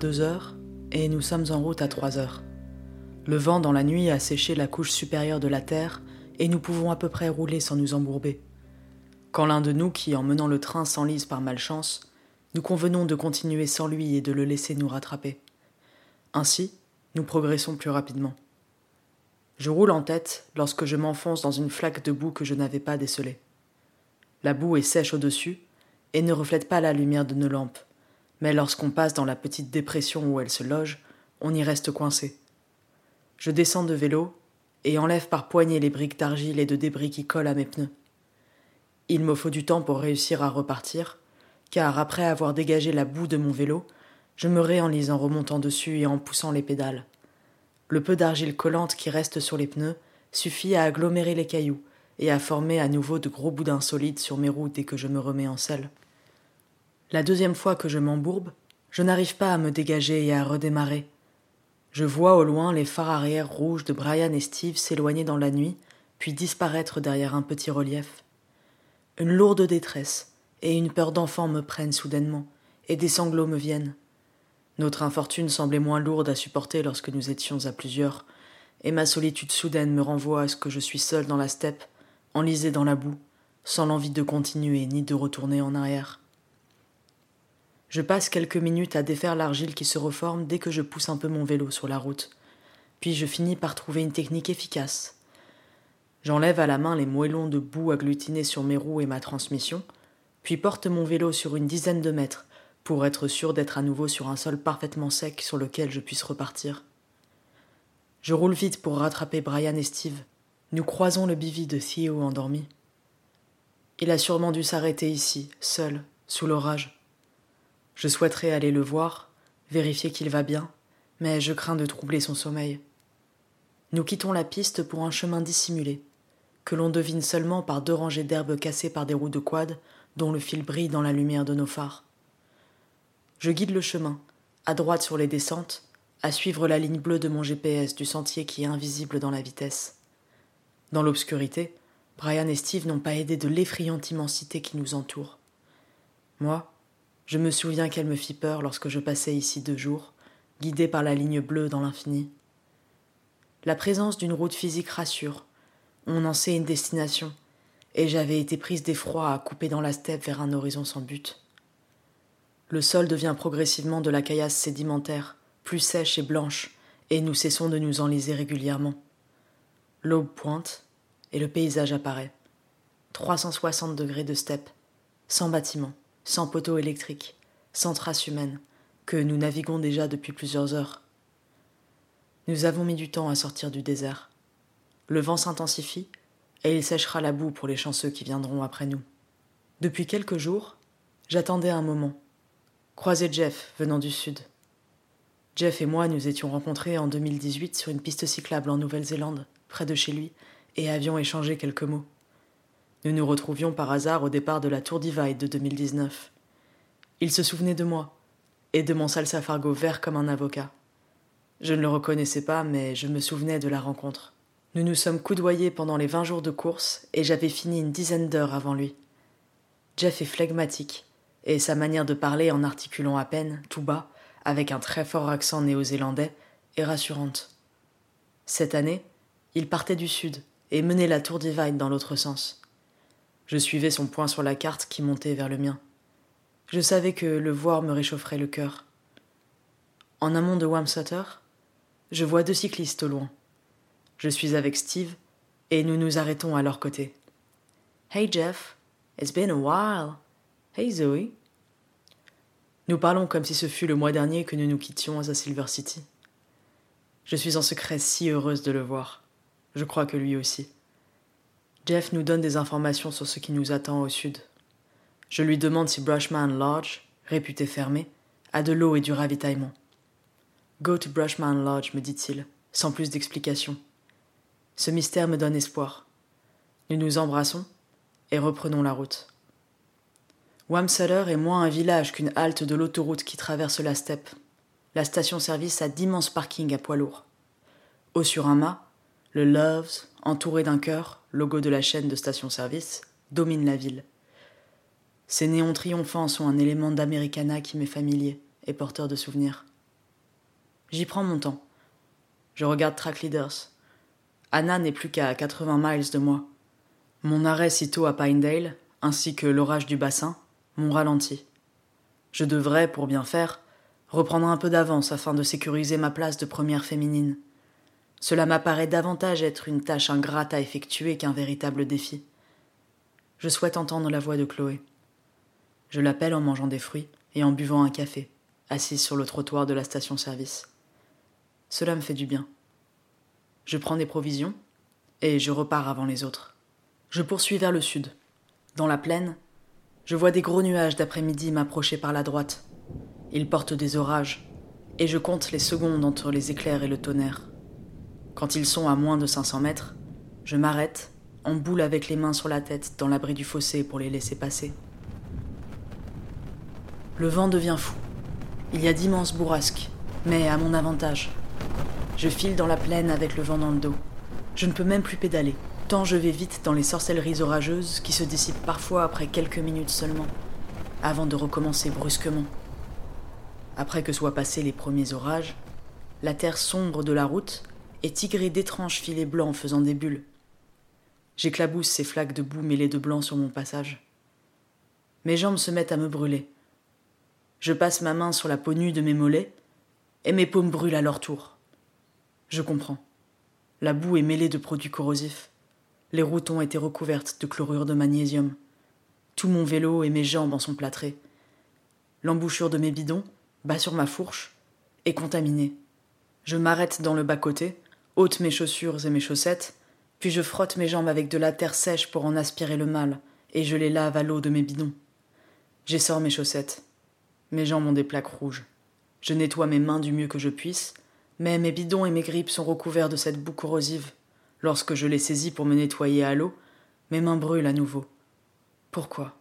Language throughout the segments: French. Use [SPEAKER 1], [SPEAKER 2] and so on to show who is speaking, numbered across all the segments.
[SPEAKER 1] 2 heures et nous sommes en route à 3 heures. Le vent dans la nuit a séché la couche supérieure de la terre et nous pouvons à peu près rouler sans nous embourber. Quand l'un de nous qui, en menant le train, s'enlise par malchance, nous convenons de continuer sans lui et de le laisser nous rattraper. Ainsi, nous progressons plus rapidement. Je roule en tête lorsque je m'enfonce dans une flaque de boue que je n'avais pas décelée. La boue est sèche au-dessus et ne reflète pas la lumière de nos lampes, mais lorsqu'on passe dans la petite dépression où elle se loge, on y reste coincé. Je descends de vélo et enlève par poignée les briques d'argile et de débris qui collent à mes pneus. Il me faut du temps pour réussir à repartir, car après avoir dégagé la boue de mon vélo, je me réenlise en remontant dessus et en poussant les pédales. Le peu d'argile collante qui reste sur les pneus suffit à agglomérer les cailloux et à former à nouveau de gros boudins solides sur mes roues dès que je me remets en selle. La deuxième fois que je m'embourbe, je n'arrive pas à me dégager et à redémarrer. Je vois au loin les phares arrière rouges de Brian et Steve s'éloigner dans la nuit, puis disparaître derrière un petit relief. Une lourde détresse et une peur d'enfant me prennent soudainement, et des sanglots me viennent. Notre infortune semblait moins lourde à supporter lorsque nous étions à plusieurs, et ma solitude soudaine me renvoie à ce que je suis seul dans la steppe, enlisé dans la boue, sans l'envie de continuer ni de retourner en arrière. Je passe quelques minutes à défaire l'argile qui se reforme dès que je pousse un peu mon vélo sur la route, puis je finis par trouver une technique efficace. J'enlève à la main les moellons de boue agglutinés sur mes roues et ma transmission, puis porte mon vélo sur une dizaine de mètres pour être sûr d'être à nouveau sur un sol parfaitement sec sur lequel je puisse repartir. Je roule vite pour rattraper Brian et Steve. Nous croisons le bivy de Theo endormi. Il a sûrement dû s'arrêter ici, seul, sous l'orage. Je souhaiterais aller le voir, vérifier qu'il va bien, mais je crains de troubler son sommeil. Nous quittons la piste pour un chemin dissimulé que l'on devine seulement par deux rangées d'herbes cassées par des roues de quad dont le fil brille dans la lumière de nos phares. Je guide le chemin, à droite sur les descentes, à suivre la ligne bleue de mon GPS du sentier qui est invisible dans la vitesse. Dans l'obscurité, Brian et Steve n'ont pas aidé de l'effrayante immensité qui nous entoure. Moi, je me souviens qu'elle me fit peur lorsque je passais ici deux jours, guidé par la ligne bleue dans l'infini. La présence d'une route physique rassure, on en sait une destination, et j'avais été prise d'effroi à couper dans la steppe vers un horizon sans but. Le sol devient progressivement de la caillasse sédimentaire, plus sèche et blanche, et nous cessons de nous enliser régulièrement. L'aube pointe, et le paysage apparaît. 360 degrés de steppe, sans bâtiments, sans poteaux électriques, sans traces humaines, que nous naviguons déjà depuis plusieurs heures. Nous avons mis du temps à sortir du désert. Le vent s'intensifie et il séchera la boue pour les chanceux qui viendront après nous. Depuis quelques jours, j'attendais un moment. Croiser Jeff venant du sud. Jeff et moi nous étions rencontrés en 2018 sur une piste cyclable en Nouvelle-Zélande, près de chez lui, et avions échangé quelques mots. Nous nous retrouvions par hasard au départ de la Tour Divide de 2019. Il se souvenait de moi, et de mon salsa fargo vert comme un avocat. Je ne le reconnaissais pas, mais je me souvenais de la rencontre. Nous nous sommes coudoyés pendant les vingt jours de course et j'avais fini une dizaine d'heures avant lui. Jeff est flegmatique, et sa manière de parler en articulant à peine, tout bas, avec un très fort accent néo-zélandais, est rassurante. Cette année, il partait du sud et menait la tour Divide dans l'autre sens. Je suivais son point sur la carte qui montait vers le mien. Je savais que le voir me réchaufferait le cœur. En amont de Wamsutter, je vois deux cyclistes au loin. Je suis avec Steve et nous nous arrêtons à leur côté. Hey Jeff, it's been a while. Hey Zoe. Nous parlons comme si ce fût le mois dernier que nous nous quittions à Silver City. Je suis en secret si heureuse de le voir. Je crois que lui aussi. Jeff nous donne des informations sur ce qui nous attend au sud. Je lui demande si Brushman Lodge, réputé fermé, a de l'eau et du ravitaillement. Go to Brushman Lodge, me dit-il, sans plus d'explications. Ce mystère me donne espoir. Nous nous embrassons et reprenons la route. Wamsutter est moins un village qu'une halte de l'autoroute qui traverse la steppe. La station-service a d'immenses parkings à poids lourds. Haut sur un mât, le Loves, entouré d'un cœur, logo de la chaîne de station-service, domine la ville. Ces néons triomphants sont un élément d'Americana qui m'est familier et porteur de souvenirs. J'y prends mon temps. Je regarde Track Leaders. Anna n'est plus qu'à 80 miles de moi. Mon arrêt sitôt à Pinedale, ainsi que l'orage du bassin, m'ont ralenti. Je devrais, pour bien faire, reprendre un peu d'avance afin de sécuriser ma place de première féminine. Cela m'apparaît davantage être une tâche ingrate à effectuer qu'un véritable défi. Je souhaite entendre la voix de Chloé. Je l'appelle en mangeant des fruits et en buvant un café, assise sur le trottoir de la station-service. Cela me fait du bien. Je prends des provisions et je repars avant les autres. Je poursuis vers le sud. Dans la plaine, je vois des gros nuages d'après-midi m'approcher par la droite. Ils portent des orages, et je compte les secondes entre les éclairs et le tonnerre. Quand ils sont à moins de 500 mètres, je m'arrête, en boule avec les mains sur la tête dans l'abri du fossé pour les laisser passer. Le vent devient fou. Il y a d'immenses bourrasques, mais à mon avantage. Je file dans la plaine avec le vent dans le dos. Je ne peux même plus pédaler, tant je vais vite dans les sorcelleries orageuses qui se dissipent parfois après quelques minutes seulement, avant de recommencer brusquement. Après que soient passés les premiers orages, la terre sombre de la route est tigrée d'étranges filets blancs faisant des bulles. J'éclabousse ces flaques de boue mêlées de blanc sur mon passage. Mes jambes se mettent à me brûler. Je passe ma main sur la peau nue de mes mollets, et mes paumes brûlent à leur tour. Je comprends. La boue est mêlée de produits corrosifs. Les routes ont été recouvertes de chlorure de magnésium. Tout mon vélo et mes jambes en sont plâtrées. L'embouchure de mes bidons, bas sur ma fourche, est contaminée. Je m'arrête dans le bas-côté, ôte mes chaussures et mes chaussettes, puis je frotte mes jambes avec de la terre sèche pour en aspirer le mal, et je les lave à l'eau de mes bidons. J'essore mes chaussettes. Mes jambes ont des plaques rouges. Je nettoie mes mains du mieux que je puisse, mais mes bidons et mes grippes sont recouverts de cette boue corrosive. Lorsque je les saisis pour me nettoyer à l'eau, mes mains brûlent à nouveau. Pourquoi?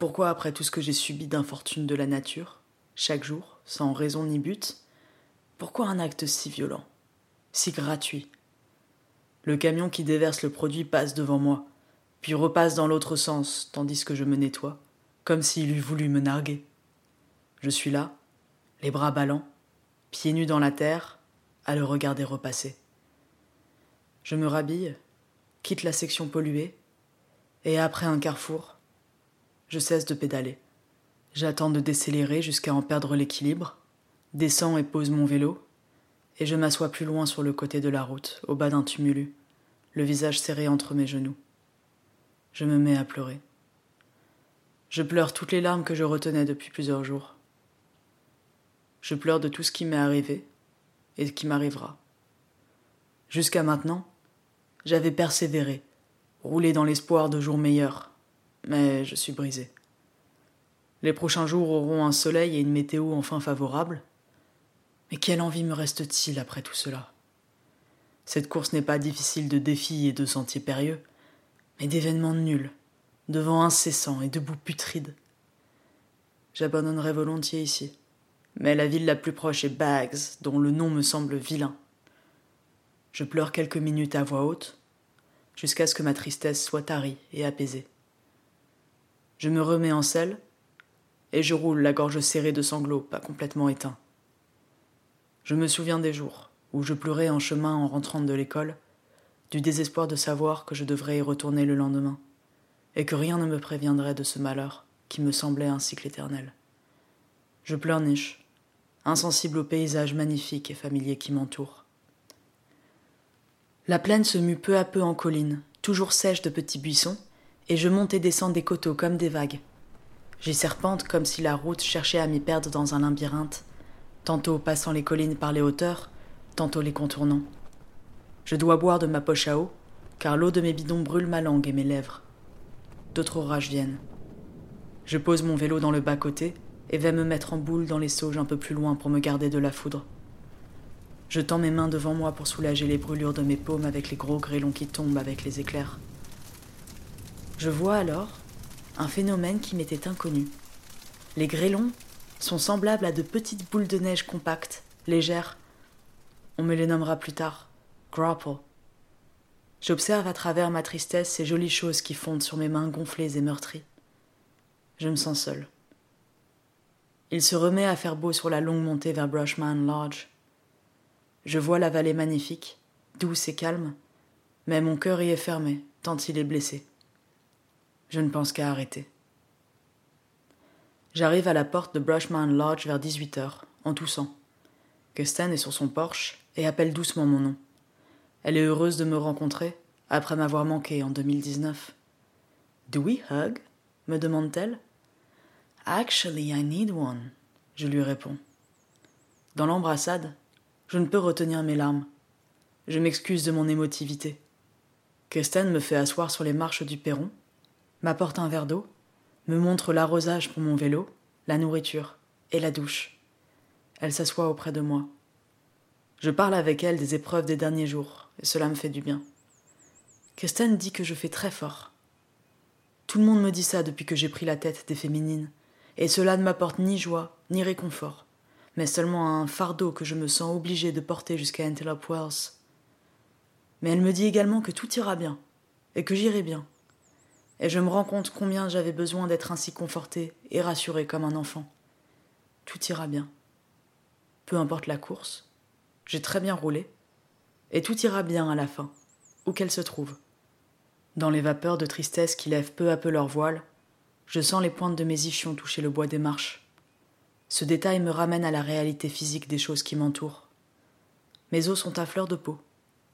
[SPEAKER 1] Pourquoi, après tout ce que j'ai subi d'infortune de la nature, chaque jour, sans raison ni but, pourquoi un acte si violent, si gratuit Le camion qui déverse le produit passe devant moi, puis repasse dans l'autre sens, tandis que je me nettoie, comme s'il eût voulu me narguer. Je suis là, les bras ballants, pieds nus dans la terre, à le regarder repasser. Je me rhabille, quitte la section polluée, et après un carrefour, je cesse de pédaler. J'attends de décélérer jusqu'à en perdre l'équilibre, descends et pose mon vélo, et je m'assois plus loin sur le côté de la route, au bas d'un tumulus, le visage serré entre mes genoux. Je me mets à pleurer. Je pleure toutes les larmes que je retenais depuis plusieurs jours. Je pleure de tout ce qui m'est arrivé et qui m'arrivera. Jusqu'à maintenant, j'avais persévéré, roulé dans l'espoir de jours meilleurs, mais je suis brisé. Les prochains jours auront un soleil et une météo enfin favorables, mais quelle envie me reste-t-il après tout cela? Cette course n'est pas difficile de défis et de sentiers périlleux, mais d'événements nuls, de vents incessants et de boue putride. J'abandonnerai volontiers ici, mais la ville la plus proche est Bags, dont le nom me semble vilain. Je pleure quelques minutes à voix haute, jusqu'à ce que ma tristesse soit tarie et apaisée. Je me remets en selle, et je roule la gorge serrée de sanglots, pas complètement éteints. Je me souviens des jours où je pleurais en chemin en rentrant de l'école, du désespoir de savoir que je devrais y retourner le lendemain, et que rien ne me préviendrait de ce malheur qui me semblait un cycle éternel. Je pleurniche, insensible au paysage magnifique et familier qui m'entoure. La plaine se mue peu à peu en colline, toujours sèche de petits buissons, et je monte et descends des coteaux comme des vagues. J'y serpente comme si la route cherchait à m'y perdre dans un labyrinthe, tantôt passant les collines par les hauteurs, tantôt les contournant. Je dois boire de ma poche à eau, car l'eau de mes bidons brûle ma langue et mes lèvres. D'autres orages viennent. Je pose mon vélo dans le bas-côté et vais me mettre en boule dans les sauges un peu plus loin pour me garder de la foudre. Je tends mes mains devant moi pour soulager les brûlures de mes paumes avec les gros grêlons qui tombent avec les éclairs. Je vois alors un phénomène qui m'était inconnu. Les grêlons sont semblables à de petites boules de neige compactes, légères. On me les nommera plus tard. Grapple. J'observe à travers ma tristesse ces jolies choses qui fondent sur mes mains gonflées et meurtries. Je me sens seul. Il se remet à faire beau sur la longue montée vers Brushman Lodge. Je vois la vallée magnifique, douce et calme, mais mon cœur y est fermé, tant il est blessé. Je ne pense qu'à arrêter. J'arrive à la porte de Brushman Lodge vers 18 heures, en toussant. Kirsten est sur son porche et appelle doucement mon nom. Elle est heureuse de me rencontrer, après m'avoir manqué en 2019. Do we hug? me demande-t-elle. Actually, I need one, je lui réponds. Dans l'embrassade, je ne peux retenir mes larmes. Je m'excuse de mon émotivité. Kirsten me fait asseoir sur les marches du perron, m'apporte un verre d'eau, me montre l'arrosage pour mon vélo, la nourriture et la douche. Elle s'assoit auprès de moi. Je parle avec elle des épreuves des derniers jours, et cela me fait du bien. Kirsten dit que je fais très fort. Tout le monde me dit ça depuis que j'ai pris la tête des féminines, et cela ne m'apporte ni joie ni réconfort, mais seulement un fardeau que je me sens obligée de porter jusqu'à Antelope Wells. Mais elle me dit également que tout ira bien, et que j'irai bien. Et je me rends compte combien j'avais besoin d'être ainsi confortée et rassurée comme un enfant. Tout ira bien. Peu importe la course, j'ai très bien roulé, et tout ira bien à la fin, où qu'elle se trouve. Dans les vapeurs de tristesse qui lèvent peu à peu leur voile, je sens les pointes de mes ischions toucher le bois des marches. Ce détail me ramène à la réalité physique des choses qui m'entourent. Mes os sont à fleur de peau.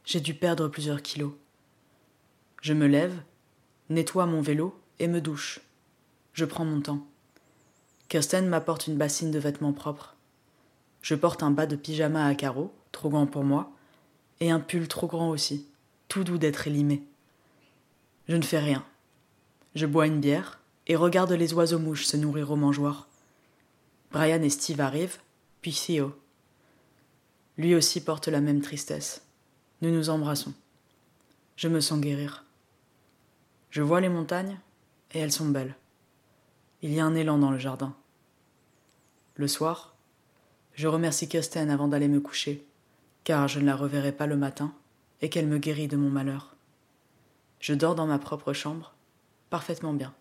[SPEAKER 1] J'ai dû perdre plusieurs kilos. Je me lève, nettoie mon vélo et me douche. Je prends mon temps. Kirsten m'apporte une bassine de vêtements propres. Je porte un bas de pyjama à carreaux, trop grand pour moi, et un pull trop grand aussi, tout doux d'être élimé. Je ne fais rien. Je bois une bière et regarde les oiseaux mouches se nourrir au mangeoir. Brian et Steve arrivent, puis Theo. Lui aussi porte la même tristesse. Nous nous embrassons. Je me sens guérir. Je vois les montagnes, et elles sont belles. Il y a un élan dans le jardin. Le soir, je remercie Kirsten avant d'aller me coucher, car je ne la reverrai pas le matin, et qu'elle me guérit de mon malheur. Je dors dans ma propre chambre, parfaitement bien.